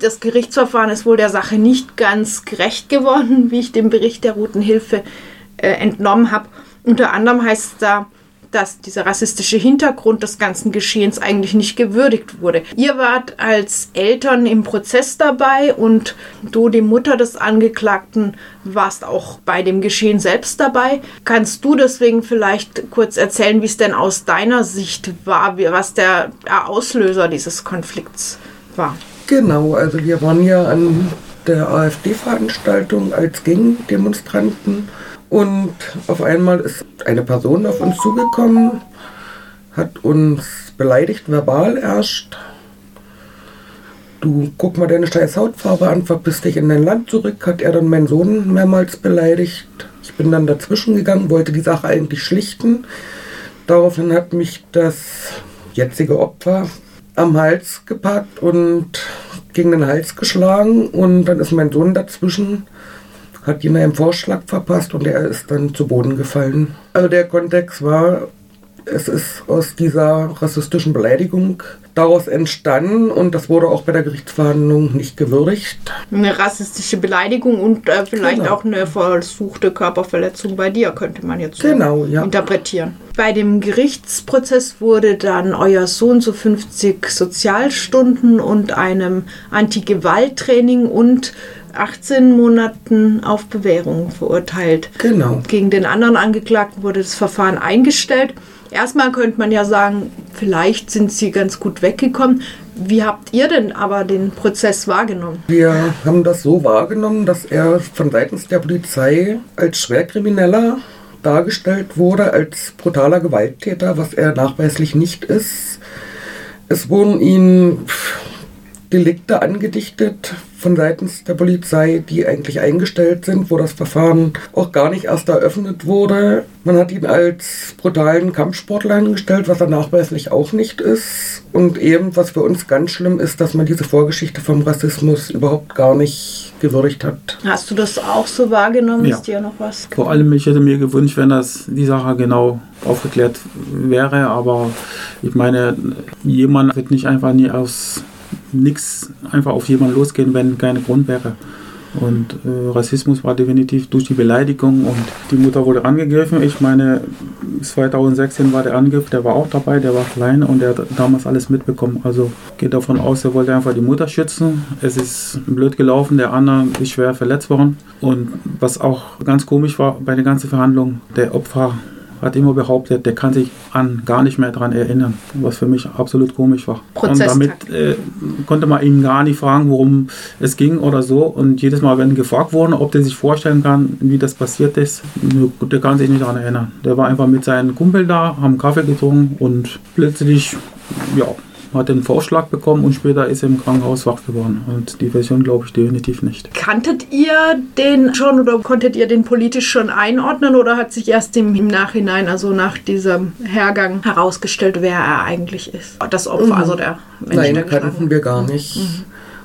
Das Gerichtsverfahren ist wohl der Sache nicht ganz gerecht geworden, wie ich dem Bericht der Roten Hilfe äh, entnommen habe. Unter anderem heißt es da, dass dieser rassistische Hintergrund des ganzen Geschehens eigentlich nicht gewürdigt wurde. Ihr wart als Eltern im Prozess dabei und du, die Mutter des Angeklagten, warst auch bei dem Geschehen selbst dabei. Kannst du deswegen vielleicht kurz erzählen, wie es denn aus deiner Sicht war, was der Auslöser dieses Konflikts war? Genau, also wir waren ja an der AfD-Veranstaltung als Gegendemonstranten und auf einmal ist eine Person auf uns zugekommen, hat uns beleidigt, verbal erst. Du guck mal deine scheiß Hautfarbe an, verpiss dich in dein Land zurück, hat er dann meinen Sohn mehrmals beleidigt. Ich bin dann dazwischen gegangen, wollte die Sache eigentlich schlichten. Daraufhin hat mich das jetzige Opfer am Hals gepackt und gegen den Hals geschlagen und dann ist mein Sohn dazwischen hat ihn einen Vorschlag verpasst und er ist dann zu Boden gefallen. Also der Kontext war, es ist aus dieser rassistischen Beleidigung daraus entstanden und das wurde auch bei der Gerichtsverhandlung nicht gewürdigt. Eine rassistische Beleidigung und äh, vielleicht genau. auch eine versuchte Körperverletzung bei dir, könnte man jetzt so genau, ja. interpretieren. Bei dem Gerichtsprozess wurde dann euer Sohn zu 50 Sozialstunden und einem Anti-Gewalt-Training und 18 Monaten auf Bewährung verurteilt. Genau. Gegen den anderen Angeklagten wurde das Verfahren eingestellt. Erstmal könnte man ja sagen, vielleicht sind sie ganz gut weggekommen. Wie habt ihr denn aber den Prozess wahrgenommen? Wir haben das so wahrgenommen, dass er von seitens der Polizei als Schwerkrimineller dargestellt wurde, als brutaler Gewalttäter, was er nachweislich nicht ist. Es wurden ihm Delikte angedichtet von seitens der Polizei, die eigentlich eingestellt sind, wo das Verfahren auch gar nicht erst eröffnet wurde. Man hat ihn als brutalen Kampfsportler hingestellt, was er nachweislich auch nicht ist. Und eben, was für uns ganz schlimm ist, dass man diese Vorgeschichte vom Rassismus überhaupt gar nicht gewürdigt hat. Hast du das auch so wahrgenommen? Ja. Ist dir noch was? Vor allem, ich hätte mir gewünscht, wenn das die Sache genau aufgeklärt wäre, aber ich meine, jemand wird nicht einfach nie aus nichts einfach auf jemanden losgehen, wenn keine Grund wäre. Und äh, Rassismus war definitiv durch die Beleidigung und die Mutter wurde angegriffen. Ich meine, 2016 war der Angriff, der war auch dabei, der war klein und der hat damals alles mitbekommen. Also geht davon aus, er wollte einfach die Mutter schützen. Es ist blöd gelaufen, der andere ist schwer verletzt worden. Und was auch ganz komisch war bei der ganzen Verhandlung, der Opfer hat immer behauptet, der kann sich an gar nicht mehr daran erinnern, was für mich absolut komisch war. Und damit äh, konnte man ihn gar nicht fragen, worum es ging oder so. Und jedes Mal, wenn gefragt wurde, ob der sich vorstellen kann, wie das passiert ist, der kann sich nicht daran erinnern. Der war einfach mit seinen Kumpel da, haben Kaffee getrunken und plötzlich, ja, hat den Vorschlag bekommen und später ist er im Krankenhaus wach geworden. Und die Version glaube ich definitiv nicht. Kanntet ihr den schon oder konntet ihr den politisch schon einordnen oder hat sich erst im, im Nachhinein, also nach diesem Hergang, herausgestellt, wer er eigentlich ist? Das Opfer, mhm. also der Mensch, Nein, der kannten wir gar nicht. Mhm.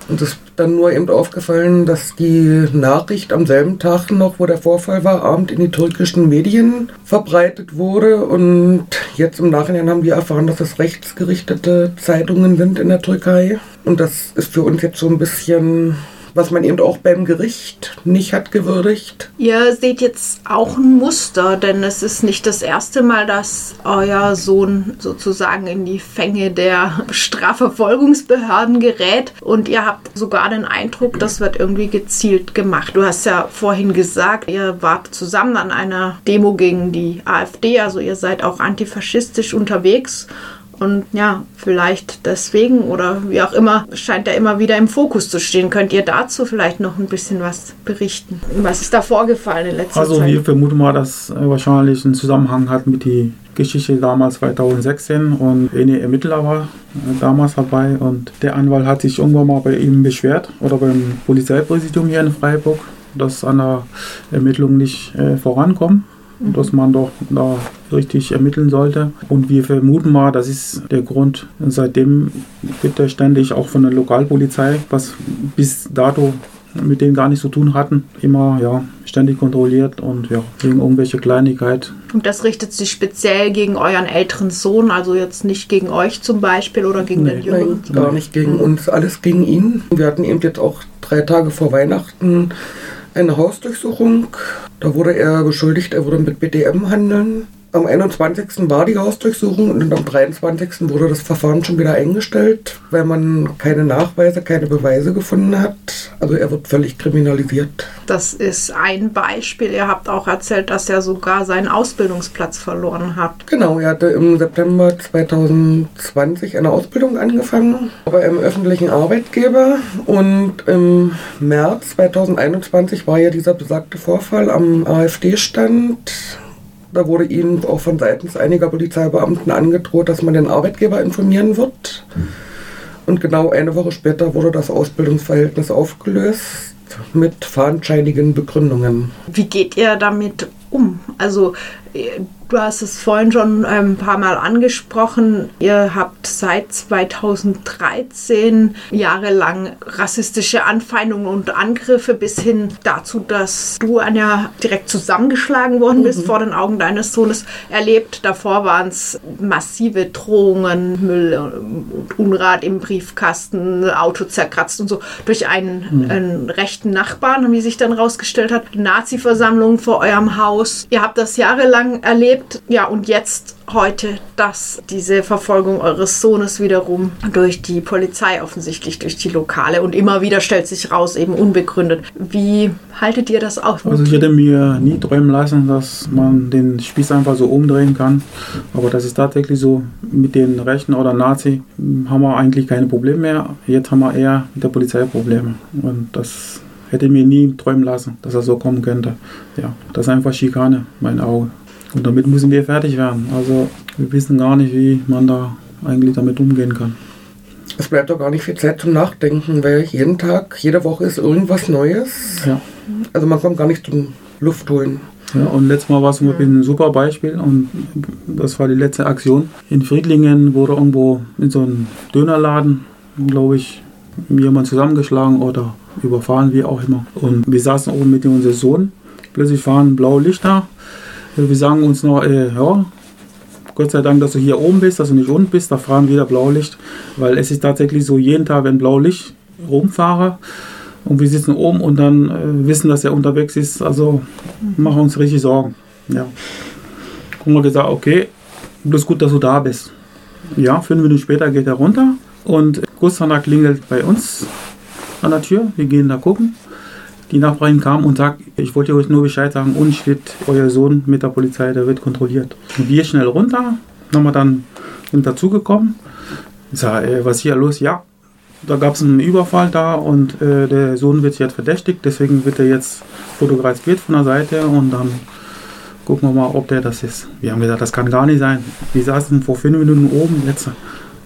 Und es ist dann nur eben aufgefallen, dass die Nachricht am selben Tag noch, wo der Vorfall war, abend in die türkischen Medien verbreitet wurde. Und jetzt im Nachhinein haben wir erfahren, dass es rechtsgerichtete Zeitungen sind in der Türkei. Und das ist für uns jetzt so ein bisschen was man eben auch beim Gericht nicht hat gewürdigt. Ihr seht jetzt auch ein Muster, denn es ist nicht das erste Mal, dass euer Sohn sozusagen in die Fänge der Strafverfolgungsbehörden gerät und ihr habt sogar den Eindruck, das wird irgendwie gezielt gemacht. Du hast ja vorhin gesagt, ihr wart zusammen an einer Demo gegen die AfD, also ihr seid auch antifaschistisch unterwegs und ja, vielleicht deswegen oder wie auch immer, scheint er immer wieder im Fokus zu stehen. Könnt ihr dazu vielleicht noch ein bisschen was berichten? Was ist da vorgefallen in letzter also, Zeit? Also wir vermuten mal, dass er wahrscheinlich einen Zusammenhang hat mit der Geschichte damals 2016 und eine Ermittler war äh, damals dabei und der Anwalt hat sich irgendwann mal bei ihm beschwert oder beim Polizeipräsidium hier in Freiburg, dass an der Ermittlung nicht äh, dass man doch da richtig ermitteln sollte. Und wir vermuten mal, das ist der Grund. Seitdem wird er ständig auch von der Lokalpolizei, was bis dato mit denen gar nichts zu tun hatten, immer ja, ständig kontrolliert und ja, wegen irgendwelche Kleinigkeit. Und das richtet sich speziell gegen euren älteren Sohn, also jetzt nicht gegen euch zum Beispiel oder gegen Nee. den Jüngeren? Nein, gar nicht gegen uns, alles gegen ihn. Wir hatten eben jetzt auch drei Tage vor Weihnachten eine Hausdurchsuchung. Da wurde er beschuldigt, er würde mit BDM handeln. Am 21. war die Hausdurchsuchung und am 23. wurde das Verfahren schon wieder eingestellt, weil man keine Nachweise, keine Beweise gefunden hat. Also er wird völlig kriminalisiert. Das ist ein Beispiel. Ihr habt auch erzählt, dass er sogar seinen Ausbildungsplatz verloren hat. Genau, er hatte im September 2020 eine Ausbildung angefangen bei einem öffentlichen Arbeitgeber und im März 2021 war ja dieser besagte Vorfall am AfD-Stand. Da wurde ihm auch von seitens einiger Polizeibeamten angedroht, dass man den Arbeitgeber informieren wird. Und genau eine Woche später wurde das Ausbildungsverhältnis aufgelöst mit fadenscheinigen Begründungen. Wie geht ihr damit um? Also, äh, du hast es vorhin schon ein paar Mal angesprochen. Ihr habt seit 2013 jahrelang rassistische Anfeindungen und Angriffe bis hin dazu, dass du, Anja, direkt zusammengeschlagen worden bist vor den Augen deines Sohnes erlebt. Davor waren es massive Drohungen, Müll und Unrat im Briefkasten, Auto zerkratzt und so durch einen, einen rechten Nachbarn, wie sich dann rausgestellt hat. Nazi-Versammlungen vor eurem Haus. Ihr habt das jahrelang erlebt. Ja, und jetzt heute, dass diese Verfolgung eures Sohnes wiederum durch die Polizei offensichtlich, durch die Lokale und immer wieder stellt sich raus, eben unbegründet. Wie haltet ihr das aus? Also ich hätte mir nie träumen lassen, dass man den Spieß einfach so umdrehen kann. Aber das ist tatsächlich so. Mit den Rechten oder Nazi haben wir eigentlich keine Probleme mehr. Jetzt haben wir eher mit der Polizei Probleme. Und das hätte mir nie träumen lassen, dass das so kommen könnte. Ja, das ist einfach Schikane, mein Auge. Und damit müssen wir fertig werden. Also wir wissen gar nicht, wie man da eigentlich damit umgehen kann. Es bleibt doch gar nicht viel Zeit zum Nachdenken, weil jeden Tag, jede Woche ist irgendwas Neues. Ja. Also man kommt gar nicht zum Luftholen. Ja, und letztes Mal war es ein super Beispiel und das war die letzte Aktion. In Friedlingen wurde irgendwo in so einem Dönerladen, glaube ich, jemand zusammengeschlagen oder überfahren, wie auch immer. Und wir saßen oben mit unserem Sohn. Plötzlich fahren blaue Lichter. Wir sagen uns noch, äh, ja, Gott sei Dank, dass du hier oben bist, dass du nicht unten bist. Da fahren wieder Blaulicht, weil es ist tatsächlich so, jeden Tag, wenn Blaulicht rumfahre und wir sitzen oben und dann äh, wissen, dass er unterwegs ist, also machen uns richtig Sorgen. Ja. Haben wir gesagt, okay, bloß gut, dass du da bist. Ja, fünf Minuten später geht er runter und Gustav klingelt bei uns an der Tür. Wir gehen da gucken. Die Nachbarin kam und sagt, ich wollte euch nur Bescheid sagen, und steht euer Sohn mit der Polizei, der wird kontrolliert. Und wir schnell runter, wir dann sind dazugekommen. Ich sage, äh, was ist hier los? Ja, da gab es einen Überfall da und äh, der Sohn wird jetzt verdächtigt, deswegen wird er jetzt fotografiert von der Seite und dann gucken wir mal, ob der das ist. Wir haben gesagt, das kann gar nicht sein. Wir saßen vor fünf Minuten oben jetzt.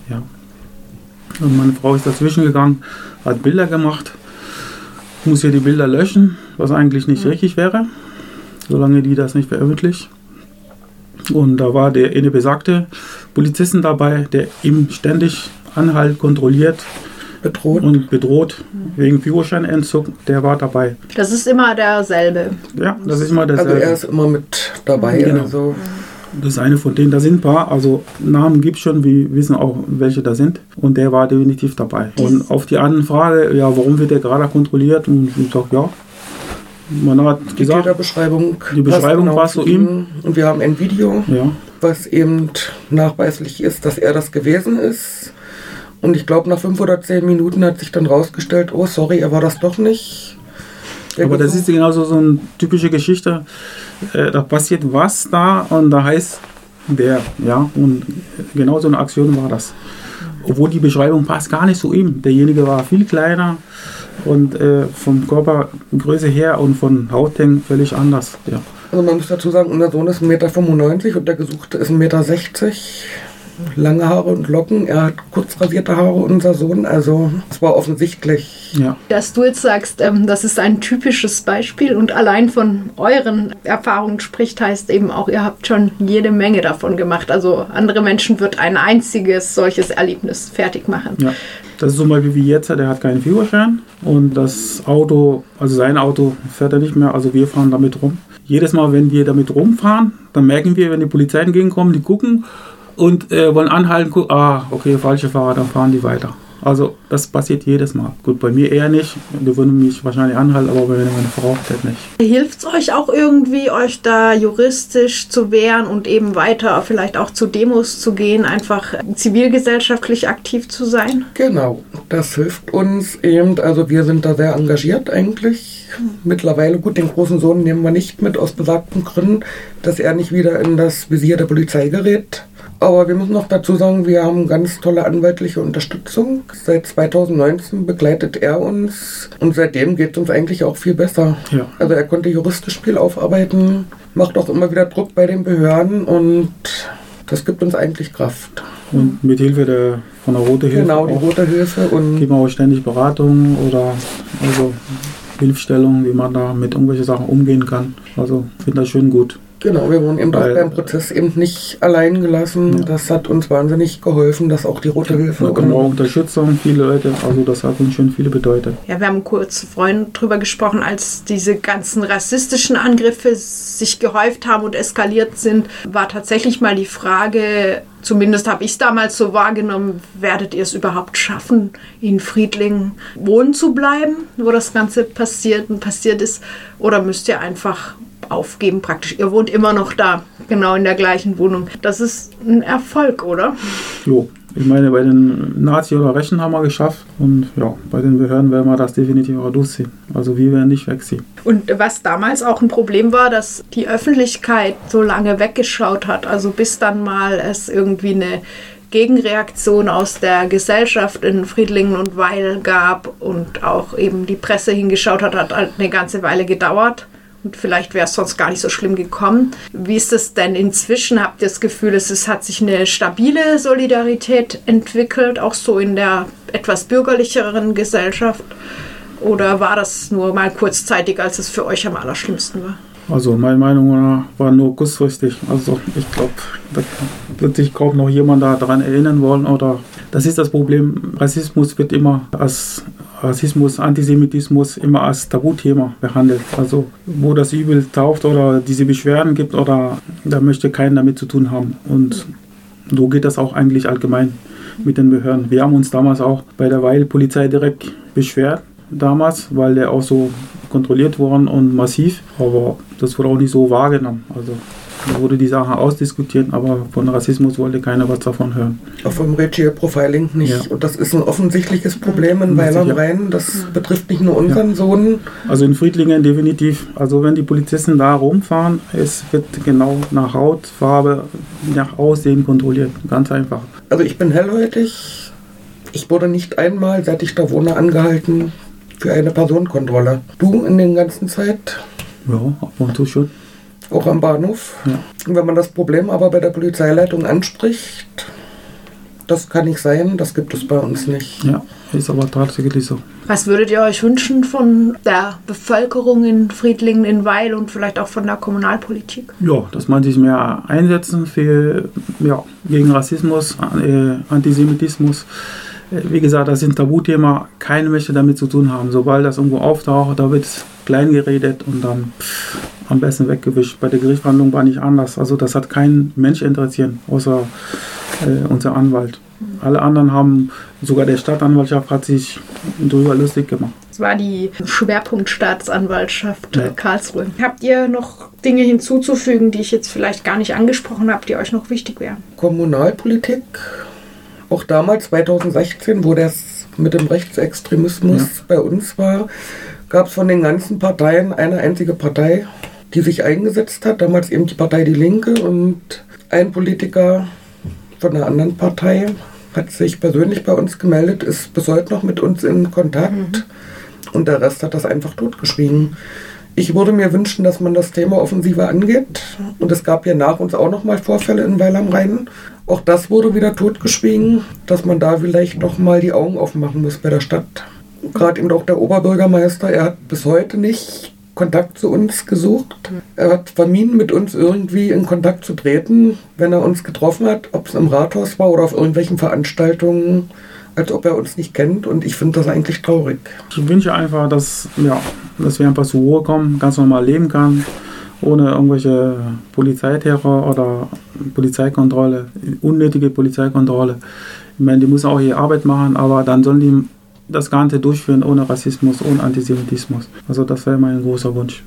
Ja. Und meine Frau ist dazwischen gegangen, hat Bilder gemacht, muss hier die Bilder löschen, was eigentlich nicht richtig wäre, solange die das nicht veröffentlicht. Und da war der eine besagte Polizisten dabei, der ihm ständig Anhalt kontrolliert Bedroht. und bedroht wegen Führerscheinentzug. Der war dabei. Das ist immer derselbe. Ja, das ist immer Also dasselbe. er ist immer mit dabei. Genau. Also Das ist eine von denen, da sind ein paar, also Namen gibt es schon, wir wissen auch, welche da sind. Und der war definitiv dabei. Und auf die andere Frage, ja, warum wird der gerade kontrolliert? Und ich sage, ja, man hat die gesagt, Täterbeschreibung. Die Beschreibung passt zu zu ihm. Und wir haben ein Video, ja, was eben nachweislich ist, dass er das gewesen ist. Und ich glaube, nach fünf oder zehn Minuten hat sich dann rausgestellt, oh sorry, er war das doch nicht. Der aber das ist genauso so eine typische Geschichte. Äh, da passiert was da und da heißt der, ja, und genau so eine Aktion war das. Obwohl die Beschreibung passt gar nicht zu ihm. Derjenige war viel kleiner und äh, vom Körpergröße her und von Hauthängen völlig anders. Ja. Also man muss dazu sagen, unser Sohn ist 1,95 Meter und der Gesuchte ist 1,60 Meter. Lange Haare und Locken. Er hat kurz rasierte Haare, unser Sohn. Also es war offensichtlich. Ja. Dass du jetzt sagst, ähm, das ist ein typisches Beispiel und allein von euren Erfahrungen spricht, heißt eben auch, ihr habt schon jede Menge davon gemacht. Also andere Menschen wird ein einziges solches Erlebnis fertig machen. Ja. Das ist zum Beispiel wie jetzt, der hat keinen Führerschein und das Auto, also sein Auto fährt er nicht mehr, also wir fahren damit rum. Jedes Mal, wenn wir damit rumfahren, dann merken wir, wenn die Polizei entgegenkommt, die gucken und äh, wollen anhalten, gucken, ah, okay, falsche Fahrer, dann fahren die weiter. Also das passiert jedes Mal. Gut, bei mir eher nicht. Die würden mich wahrscheinlich anhalten, aber bei meine Frau halt nicht. Hilft es euch auch irgendwie, euch da juristisch zu wehren und eben weiter vielleicht auch zu Demos zu gehen, einfach zivilgesellschaftlich aktiv zu sein? Genau, das hilft uns eben. Also wir sind da sehr engagiert eigentlich. Mittlerweile, gut, den großen Sohn nehmen wir nicht mit aus besagten Gründen, dass er nicht wieder in das Visier der Polizei gerät. Aber wir müssen noch dazu sagen, wir haben ganz tolle anwaltliche Unterstützung. Seit 2019 begleitet er uns und seitdem geht es uns eigentlich auch viel besser. Ja. Also er konnte juristisch viel aufarbeiten, macht auch immer wieder Druck bei den Behörden und das gibt uns eigentlich Kraft. Und mit Hilfe der, von der Rote Hilfe Genau, die auch, Rote Hilfe und geben wir auch ständig Beratung oder also Hilfestellung, wie man da mit irgendwelchen Sachen umgehen kann. Also finde das schön gut. Genau, wir wurden eben auch beim Prozess eben nicht allein gelassen. Ja. Das hat uns wahnsinnig geholfen, dass auch die Rote Hilfe kommen auch Unterstützung, viele Leute, also das hat uns schon viele bedeutet. Ja, wir haben kurz vorhin drüber gesprochen, als diese ganzen rassistischen Angriffe sich gehäuft haben und eskaliert sind, war tatsächlich mal die Frage, zumindest habe ich es damals so wahrgenommen, werdet ihr es überhaupt schaffen, in Friedlingen wohnen zu bleiben, wo das Ganze passiert und passiert ist, oder müsst ihr einfach aufgeben praktisch. Ihr wohnt immer noch da, genau in der gleichen Wohnung. Das ist ein Erfolg, oder? Jo, ich meine, bei den Nazi oder Rechten haben wir geschafft und ja, bei den Behörden werden wir das definitiv auch durchziehen. Also wir werden nicht wegziehen. Und was damals auch ein Problem war, dass die Öffentlichkeit so lange weggeschaut hat, also bis dann mal es irgendwie eine Gegenreaktion aus der Gesellschaft in Friedlingen und Weil gab und auch eben die Presse hingeschaut hat, hat eine ganze Weile gedauert. Vielleicht wäre es sonst gar nicht so schlimm gekommen. Wie ist es denn inzwischen? Habt ihr das Gefühl, es ist, hat sich eine stabile Solidarität entwickelt, auch so in der etwas bürgerlicheren Gesellschaft? Oder war das nur mal kurzzeitig, als es für euch am allerschlimmsten war? Also meine Meinung war nur kurzfristig. Also ich glaube, da wird sich kaum noch jemand daran erinnern wollen. Oder das ist das Problem. Rassismus wird immer als Rassismus, Antisemitismus immer als Tabuthema behandelt. Also wo das Übel tauft oder diese Beschwerden gibt oder da möchte keiner damit zu tun haben. Und so geht das auch eigentlich allgemein mit den Behörden. Wir haben uns damals auch bei der Weil-Polizei direkt beschwert damals, weil der auch so kontrolliert worden und massiv, aber das wurde auch nicht so wahrgenommen. Also da wurde die Sache ausdiskutiert, aber von Rassismus wollte keiner was davon hören. Auch vom Racial Profiling nicht. Ja. Und das ist ein offensichtliches Problem in Ja, Weil am. Rhein. Das betrifft nicht nur unseren Sohn. Also in Friedlingen definitiv. Also wenn die Polizisten da rumfahren, es wird genau nach Hautfarbe, nach Aussehen kontrolliert. Ganz einfach. Also ich bin hellhäutig. Ich wurde nicht einmal, seit ich da wohne, angehalten für eine Personenkontrolle. Du in der ganzen Zeit, Ja, ab und zu schon. auch am Bahnhof. Ja. Und wenn man das Problem aber bei der Polizeileitung anspricht, das kann nicht sein, das gibt es bei uns nicht. Ja, ist aber tatsächlich so. Was würdet ihr euch wünschen von der Bevölkerung in Friedlingen, in Weil und vielleicht auch von der Kommunalpolitik? Ja, dass man sich mehr einsetzen für, ja, gegen Rassismus, äh, Antisemitismus. Wie gesagt, das ist ein Tabuthema. Keiner möchte damit zu tun haben. Sobald das irgendwo auftaucht, da wird es klein geredet und dann pff, am besten weggewischt. Bei der Gerichtsverhandlung war nicht anders. Also das hat kein Mensch interessiert, außer äh, unser Anwalt. Alle anderen haben, sogar der Stadtanwaltschaft hat sich darüber lustig gemacht. Das war die Schwerpunktstaatsanwaltschaft Ja. Karlsruhe. Habt ihr noch Dinge hinzuzufügen, die ich jetzt vielleicht gar nicht angesprochen habe, die euch noch wichtig wären? Kommunalpolitik, auch damals 2016, wo das mit dem Rechtsextremismus Ja. bei uns war, gab es von den ganzen Parteien eine einzige Partei, die sich eingesetzt hat. Damals eben die Partei Die Linke und ein Politiker von einer anderen Partei hat sich persönlich bei uns gemeldet, ist bis heute noch mit uns in Kontakt und der Rest hat das einfach totgeschwiegen. Ich würde mir wünschen, dass man das Thema offensiver angeht. Und es gab ja nach uns auch nochmal Vorfälle in Weil am Rhein. Auch das wurde wieder totgeschwiegen, dass man da vielleicht nochmal die Augen aufmachen muss bei der Stadt. Gerade eben auch der Oberbürgermeister, er hat bis heute nicht Kontakt zu uns gesucht. Er hat vermieden, mit uns irgendwie in Kontakt zu treten, wenn er uns getroffen hat, ob es im Rathaus war oder auf irgendwelchen Veranstaltungen, als ob er uns nicht kennt. Und ich finde das eigentlich traurig. Ich wünsche einfach, dass, ja, dass wir einfach zur Ruhe kommen, ganz normal leben kann, ohne irgendwelche Polizeiterror oder Polizeikontrolle, unnötige Polizeikontrolle. Ich meine, die müssen auch ihre Arbeit machen, aber dann sollen die das Ganze durchführen ohne Rassismus, ohne Antisemitismus. Also das wäre mein großer Wunsch.